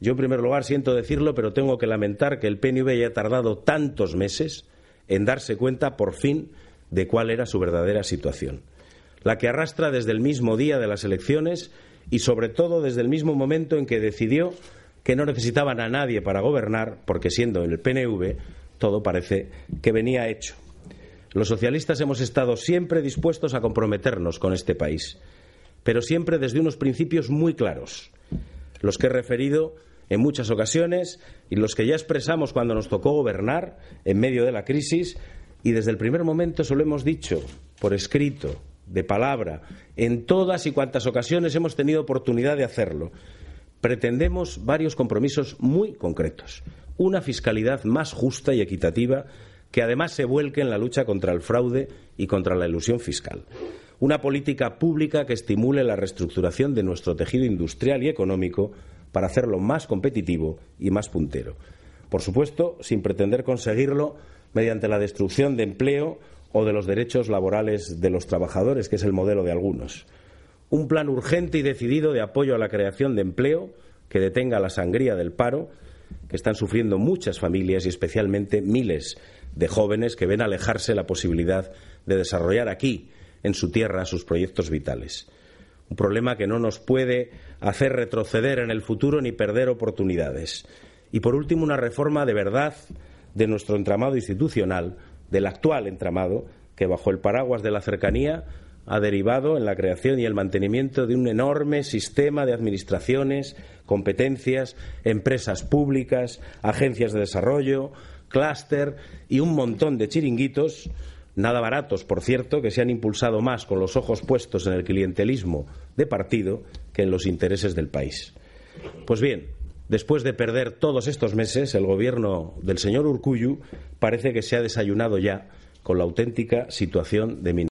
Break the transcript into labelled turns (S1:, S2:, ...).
S1: Yo, en primer lugar, siento decirlo, pero tengo que lamentar que el PNV haya tardado tantos meses en darse cuenta, por fin, de cuál era su verdadera situación. La que arrastra desde el mismo día de las elecciones y, sobre todo, desde el mismo momento en que decidió que no necesitaban a nadie para gobernar, porque siendo en el PNV todo parece que venía hecho. Los socialistas hemos estado siempre dispuestos a comprometernos con este país, pero siempre desde unos principios muy claros, los que he referido en muchas ocasiones y los que ya expresamos cuando nos tocó gobernar en medio de la crisis y desde el primer momento se lo hemos dicho por escrito, de palabra, en todas y cuantas ocasiones hemos tenido oportunidad de hacerlo. Pretendemos varios compromisos muy concretos. Una fiscalidad más justa y equitativa que además se vuelque en la lucha contra el fraude y contra la ilusión fiscal. Una política pública que estimule la reestructuración de nuestro tejido industrial y económico para hacerlo más competitivo y más puntero. Por supuesto, sin pretender conseguirlo mediante la destrucción de empleo o de los derechos laborales de los trabajadores, que es el modelo de algunos. Un plan urgente y decidido de apoyo a la creación de empleo que detenga la sangría del paro que están sufriendo muchas familias y especialmente miles de jóvenes que ven alejarse la posibilidad de desarrollar aquí, en su tierra, sus proyectos vitales. Un problema que no nos puede hacer retroceder en el futuro ni perder oportunidades. Y, por último, una reforma de verdad de nuestro entramado institucional, del actual entramado, que bajo el paraguas de la cercanía ha derivado en la creación y el mantenimiento de un enorme sistema de administraciones, competencias, empresas públicas, agencias de desarrollo, clúster y un montón de chiringuitos, nada baratos, por cierto, que se han impulsado más con los ojos puestos en el clientelismo de partido que en los intereses del país. Pues bien, después de perder todos estos meses, el gobierno del señor Urcuyu parece que se ha desayunado ya con la auténtica situación de